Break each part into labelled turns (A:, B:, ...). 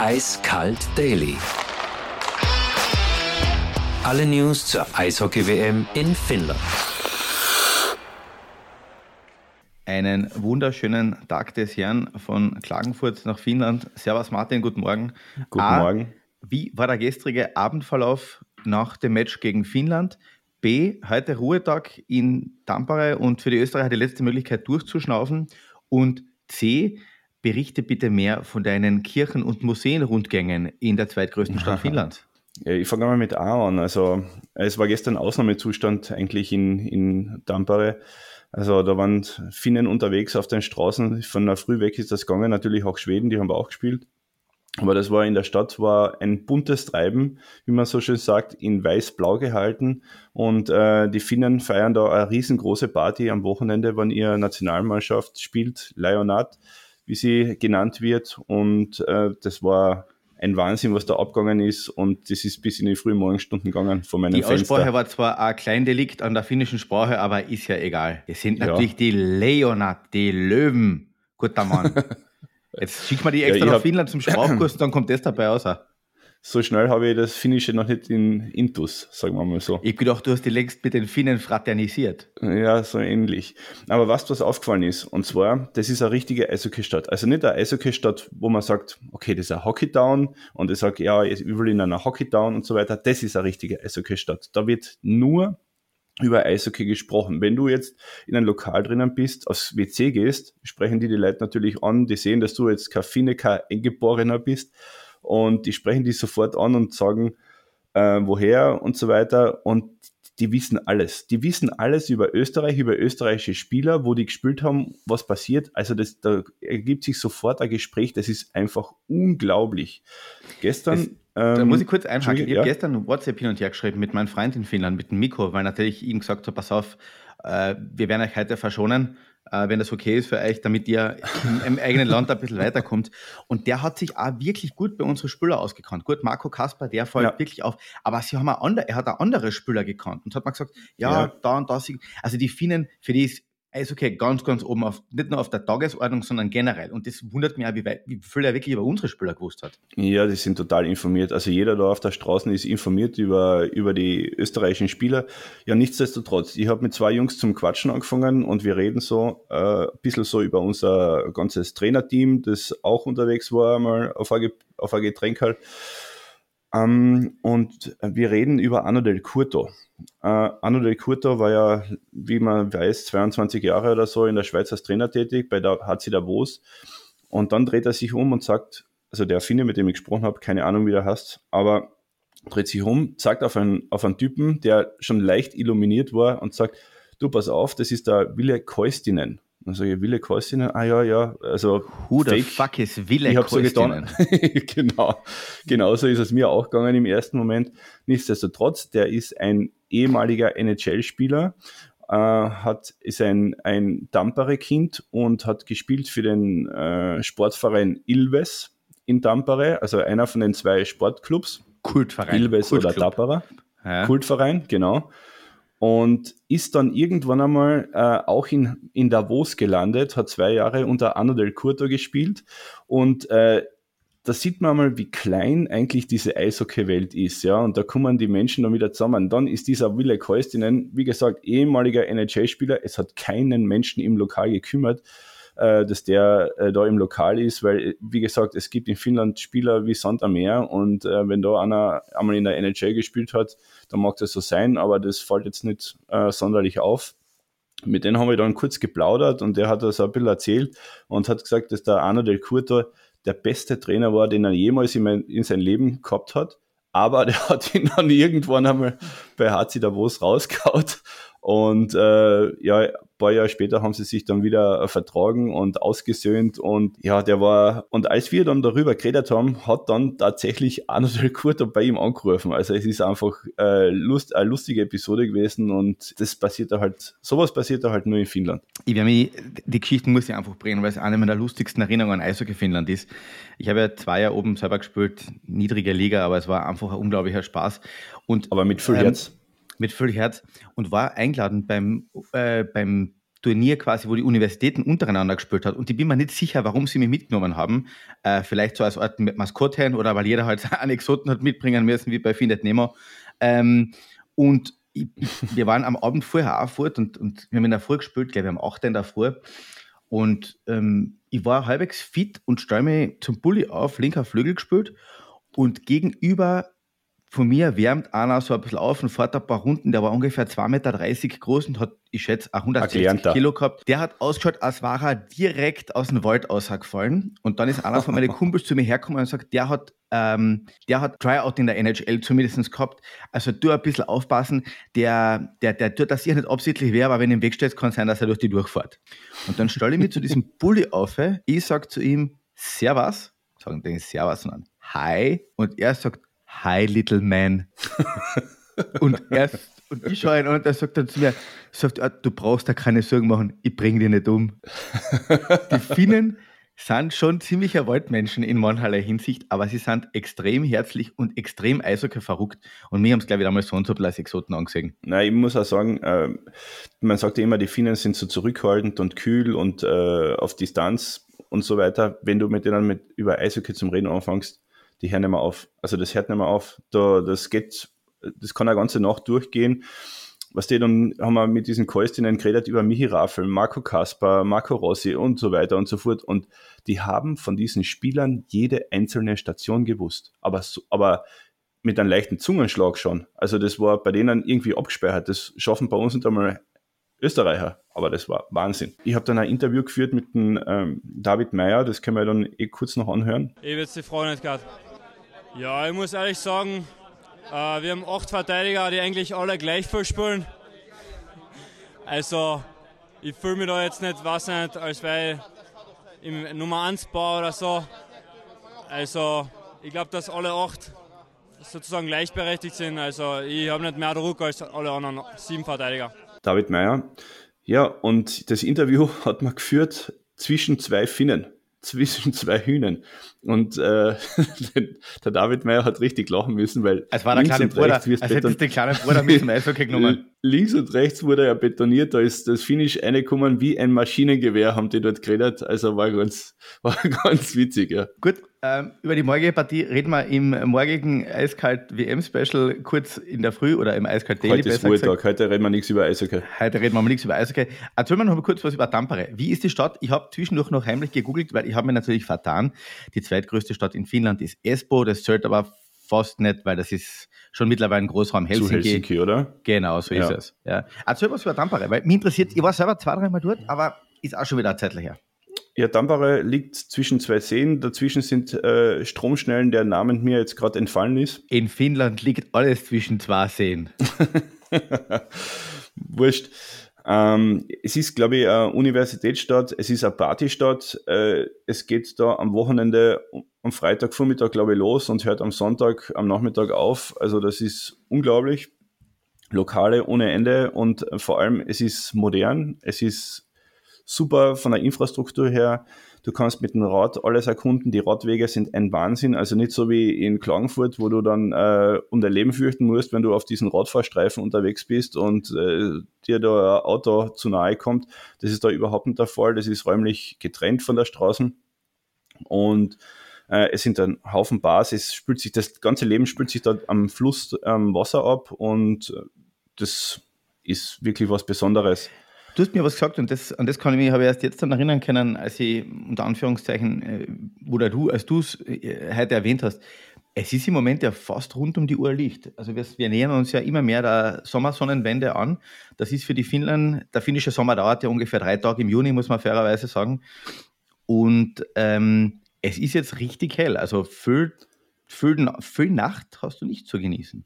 A: Eiskalt Daily. Alle News zur Eishockey-WM in Finnland.
B: Einen wunderschönen Tag des Herrn von Klagenfurt nach Finnland. Servus Martin, guten Morgen.
C: Guten A, Morgen.
B: Wie war der gestrige Abendverlauf nach dem Match gegen Finnland? B, heute Ruhetag in Tampere und für die Österreicher die letzte Möglichkeit durchzuschnaufen. Und C, berichte bitte mehr von deinen Kirchen- und Museenrundgängen in der zweitgrößten Stadt Finnlands.
C: Ich fange mal mit A an. Also es war gestern Ausnahmezustand eigentlich in, in Tampere. Also da waren Finnen unterwegs auf den Straßen. Von der Früh weg ist das gegangen. Natürlich auch Schweden, die haben auch gespielt. Aber das war in der Stadt war ein buntes Treiben, wie man so schön sagt, in weiß-blau gehalten. Und äh, die Finnen feiern da eine riesengroße Party am Wochenende, wenn ihre Nationalmannschaft spielt, Leonard, wie sie genannt wird. Und äh, das war ein Wahnsinn, was da abgegangen ist. Und das ist bis in die frühen Morgenstunden gegangen von meinem
B: Die
C: Fenster.
B: Aussprache war zwar ein Kleindelikt an der finnischen Sprache, aber ist ja egal. Es sind natürlich ja. die Leonard, die Löwen. Guter Mann. Jetzt schickt man die extra ja, nach Finnland zum Sprachkurs und dann kommt das dabei raus.
C: So schnell habe ich das Finnische noch nicht in Intus, sagen wir mal so.
B: Ich habe gedacht, du hast die längst mit den Finnen fraternisiert.
C: Ja, so ähnlich. Aber was, was aufgefallen ist, und zwar, das ist eine richtige Eishockey-Stadt. Also nicht eine Eishockey-Stadt, wo man sagt, okay, das ist ein Hockey-Town und ich sage, ja, ich will in einer Hockey-Town und so weiter. Das ist eine richtige Eishockey-Stadt. Da wird nur über Eishockey gesprochen. Wenn du jetzt in ein Lokal drinnen bist, aufs WC gehst, sprechen die die Leute natürlich an, die sehen, dass du jetzt kein Finne, kein Eingeborener bist und die sprechen dich sofort an und sagen, äh, woher und so weiter und die wissen alles. Die wissen alles über Österreich, über österreichische Spieler, wo die gespielt haben, was passiert. Also das, da ergibt sich sofort ein Gespräch, das ist einfach unglaublich. Gestern...
B: Es da muss ich kurz einhaken. Ich ja. habe gestern WhatsApp hin und her geschrieben mit meinem Freund in Finnland, mit dem Miko, weil natürlich ihm gesagt habe, pass auf, äh, wir werden euch heute verschonen, äh, wenn das okay ist für euch, damit ihr im, im eigenen Land ein bisschen weiterkommt. Und der hat sich auch wirklich gut bei unseren Spieler ausgekannt. Gut, Marco Kasper, der fällt ja. wirklich auf. Aber sie haben andere, er hat auch andere Spieler gekannt und hat mal gesagt, ja, ja. da und da. Also die Finnen, für die ist Eishockey ganz, ganz oben auf, nicht nur auf der Tagesordnung, sondern generell. Und das wundert mich auch, wie, wie viel er wirklich über unsere Spieler gewusst hat.
C: Ja, die sind total informiert. Also jeder da auf der Straße ist informiert über, über die österreichischen Spieler. Ja, nichtsdestotrotz, ich habe mit zwei Jungs zum Quatschen angefangen und wir reden so äh, ein bisschen so über unser ganzes Trainerteam, das auch unterwegs war, mal auf ein, auf ein Getränk halt. Ähm, und wir reden über Anno del Curto. Äh, Anno del Curto war ja, wie man weiß, 22 Jahre oder so in der Schweiz als Trainer tätig, bei der HC Davos. Und dann dreht er sich um und sagt, also der Finne, mit dem ich gesprochen habe, keine Ahnung, wie der heißt, aber dreht sich um, zeigt auf einen, auf einen Typen, der schon leicht illuminiert war und sagt, du, pass auf, das ist der Wille Keustinen. Dann sage ich, Wille Koistinen, ah ja, ja, also
B: Who the fuck is Wille
C: Ich habe so getan, genau, genau so ist es mir auch gegangen im ersten Moment. Nichtsdestotrotz, der ist ein ehemaliger NHL-Spieler, äh, hat, ist ein, ein Tampere-Kind und hat gespielt für den äh, Sportverein Ilves in Tampere, also einer von den zwei Sportclubs.
B: Kultverein.
C: Ilves Kultclub. oder Tappara. Ja. Kultverein, genau und ist dann irgendwann einmal äh, auch in, in Davos gelandet, hat zwei Jahre unter Anno del Curto gespielt. Und äh, da sieht man mal, wie klein eigentlich diese Eishockey-Welt ist, ja, und da kommen die Menschen dann wieder zusammen. Dann ist dieser Wille Keustinen, wie gesagt, ehemaliger NHL-Spieler, es hat keinen Menschen im Lokal gekümmert, äh, dass der äh, da im Lokal ist, weil, wie gesagt, es gibt in Finnland Spieler wie Sand am Meer und äh, wenn da einer einmal in der NHL gespielt hat, dann mag das so sein, aber das fällt jetzt nicht äh, sonderlich auf. Mit denen haben wir dann kurz geplaudert und der hat das ein bisschen erzählt und hat gesagt, dass der Arno del Curto der beste Trainer war, den er jemals in, mein, in sein Leben gehabt hat. Aber der hat ihn dann irgendwann einmal bei HC Davos rausgehaut und äh, ja, ein paar Jahre später haben sie sich dann wieder vertragen und ausgesöhnt. Und ja, der war, und als wir dann darüber geredet haben, hat dann tatsächlich Arno del Curto bei ihm angerufen. Also es ist einfach äh, Lust, eine lustige Episode gewesen und das passiert da halt, sowas passiert da halt nur in Finnland.
B: Ich werde mich, die Geschichten muss ich einfach bringen, weil es eine meiner lustigsten Erinnerungen an Eishockey Finnland ist. Ich habe ja zwei Jahre oben selber gespielt, niedrige Liga, aber es war einfach ein unglaublicher Spaß. Und,
C: aber mit viel ähm, Herz
B: mit viel Herz und war eingeladen beim, äh, beim Turnier quasi, wo die Universitäten untereinander gespielt hat. Und ich bin mir nicht sicher, warum sie mich mitgenommen haben. Äh, vielleicht so als Art Maskottchen oder weil jeder halt Anekdoten hat mitbringen müssen, wie bei Findet Nemo. Ähm, und ich, wir waren am Abend vorher auch fort und, und wir haben in der Früh gespielt, glaube ich, am 8. in der Früh. Und ähm, ich war halbwegs fit und stelle mich zum Bulli auf, linker Flügel gespielt. Und gegenüber von mir wärmt einer so ein bisschen auf und fährt ein paar Runden. Der war ungefähr 2,30 Meter groß und hat, ich schätze, 160 Erklärter. Kilo gehabt. Der hat ausgeschaut, als war er direkt aus dem Wald ausgefallen. Und dann ist einer von meinen Kumpels zu mir hergekommen und sagt, der hat, ähm, der hat Tryout in der NHL zumindest gehabt. Also du ein bisschen aufpassen. Der, der, der tut das sicher nicht absichtlich weh, aber wenn er im Weg steht, kann es sein, dass er durch die durchfährt. Und dann stelle ich mich zu diesem Bulli auf. Ich sage zu ihm, Servus. Sagen den Servus, sondern Hi. Und er sagt, Hi, little man. und, er, und ich schaue ihn an und er sagt dann zu mir, sagt, ah, du brauchst da keine Sorgen machen, ich bringe dich nicht um. Die Finnen sind schon ziemlicher Waldmenschen in mancherlei Hinsicht, aber sie sind extrem herzlich und extrem Eishockey verrückt. Und mir haben es, glaube ich, damals so und so als Exoten angesehen.
C: Nein, ich muss auch sagen, äh, man sagt ja immer, die Finnen sind so zurückhaltend und kühl und äh, auf Distanz und so weiter. Wenn du mit denen mit, über Eishockey zum Reden anfängst, die hören nicht mehr auf. Also das hört nicht mehr auf. Da, das geht, das kann eine ganze Nacht durchgehen. Was die dann haben wir mit diesen Käustinnen geredet über Michi Raffel, Marco Kasper, Marco Rossi und so weiter und so fort. Und die haben von diesen Spielern jede einzelne Station gewusst. Aber, aber mit einem leichten Zungenschlag schon. Also das war bei denen irgendwie abgespeichert. Das schaffen bei uns nicht einmal Österreicher. Aber das war Wahnsinn. Ich habe dann ein Interview geführt mit dem ähm, David Meyer, das können wir dann eh kurz noch anhören.
D: Ich würde die Frage nicht gerade. Ja, ich muss ehrlich sagen, äh, wir haben acht Verteidiger, die eigentlich alle gleich viel spielen. Also, ich fühle mich da jetzt nicht, was nicht, als wäre ich im Nummer 1 Bau oder so. Also, ich glaube, dass alle acht sozusagen gleichberechtigt sind. Also, ich habe nicht mehr Druck als alle anderen sieben Verteidiger.
C: David Meyer. Ja, und das Interview hat man geführt zwischen zwei Finnen zwischen zwei Hühnern. Und äh, der David Meyer hat richtig lachen müssen, weil.
B: Es war der kleine Bruder, als hätte den kleinen Bruder mit dem Eishockey genommen.
C: Links und rechts wurde er betoniert, da ist das Finish reingekommen wie ein Maschinengewehr, haben die dort geredet. Also war ganz, war ganz witzig, ja.
B: Gut, ähm, über die morgige Partie reden wir im morgigen Eiskalt WM-Special kurz in der Früh oder im Eiskalt
C: Daily. Heute ist Ruhetag, heute reden wir nichts über Eishockey.
B: Heute reden wir mal nichts über Eishockey. Erzähl mir noch mal kurz was über Tampere. Wie ist die Stadt? Ich habe zwischendurch noch heimlich gegoogelt, weil ich habe mir natürlich vertan. Die zweitgrößte Stadt in Finnland ist Espoo, das zählt aber fast nicht, weil das ist schon mittlerweile ein Großraum Helsinki. Zu
C: Helsinki, oder?
B: Genau, so ist ja. es. Ja. Erzähl was über Tampere, weil mich interessiert, ich war selber zwei, dreimal dort, aber ist auch schon wieder eine Zeit her.
C: Ja, Tampere liegt zwischen zwei Seen. Dazwischen sind äh, Stromschnellen, der Name mir jetzt gerade entfallen ist.
B: In Finnland liegt alles zwischen zwei Seen.
C: Wurscht. Ähm, es ist, glaube ich, eine Universitätsstadt, es ist eine Partystadt. Äh, es geht da am Wochenende, am Freitagvormittag, glaube ich, los und hört am Sonntag, am Nachmittag auf. Also das ist unglaublich. Lokale ohne Ende und vor allem es ist modern, es ist super von der Infrastruktur her. Du kannst mit dem Rad alles erkunden. Die Radwege sind ein Wahnsinn. Also nicht so wie in Klagenfurt, wo du dann äh, um dein Leben fürchten musst, wenn du auf diesen Radfahrstreifen unterwegs bist und äh, dir da ein Auto zu nahe kommt. Das ist da überhaupt nicht der Fall. Das ist räumlich getrennt von der Straße. Und äh, es sind ein Haufen Bars. Es spült sich, das ganze Leben spült sich da am Fluss am Wasser ab und äh, das ist wirklich was Besonderes.
B: Du hast mir was gesagt und das, an das kann ich mich, ich erst jetzt dann erinnern können, als ich unter Anführungszeichen, äh, oder du, als du es äh, heute erwähnt hast, es ist im Moment ja fast rund um die Uhr Licht. Also wir, wir nähern uns ja immer mehr der Sommersonnenwende an. Das ist für die Finnland, der finnische Sommer dauert ja ungefähr drei Tage im Juni, muss man fairerweise sagen. Und ähm, es ist jetzt richtig hell. Also viel, viel, viel Nacht hast du nicht zu genießen.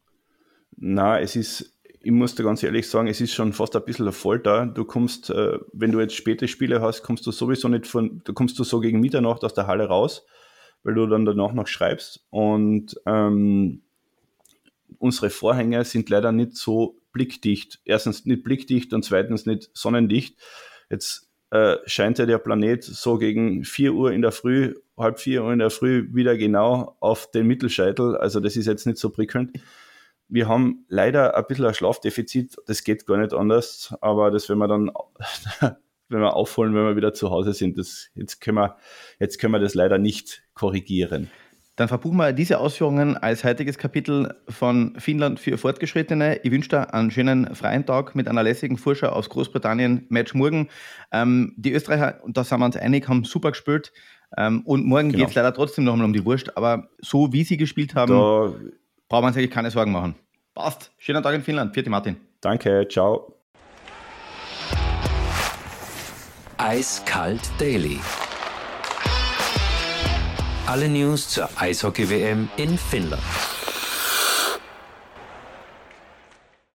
C: Na, es ist ich muss dir ganz ehrlich sagen, es ist schon fast ein bisschen eine Folter. Du kommst, äh, wenn du jetzt späte Spiele hast, kommst du sowieso nicht von, du kommst du so gegen Mitternacht aus der Halle raus, weil du dann danach noch schreibst. Und ähm, unsere Vorhänge sind leider nicht so blickdicht. Erstens nicht blickdicht und zweitens nicht sonnendicht. Jetzt äh, scheint ja der Planet so gegen 4 Uhr in der Früh, halb 4 Uhr in der Früh wieder genau auf den Mittelscheitel. Also das ist jetzt nicht so prickelnd wir haben leider ein bisschen ein Schlafdefizit, das geht gar nicht anders, aber das werden wir dann wenn wir aufholen, wenn wir wieder zu Hause sind. Das, jetzt, können wir, jetzt können wir das leider nicht korrigieren.
B: Dann verbuchen wir diese Ausführungen als heutiges Kapitel von Finnland für Fortgeschrittene. Ich wünsche dir einen schönen freien Tag mit einer lässigen Vorschau aus Großbritannien. Match morgen. Ähm, die Österreicher, und da sind wir uns einig, haben super gespielt. Ähm, und morgen genau. geht es leider trotzdem nochmal um die Wurst. Aber so wie sie gespielt haben, da braucht man sich keine Sorgen machen. Passt. Schönen Tag in Finnland. Vierte Martin.
C: Danke. Ciao.
A: Eiskalt Daily. Alle News zur Eishockey-WM in Finnland.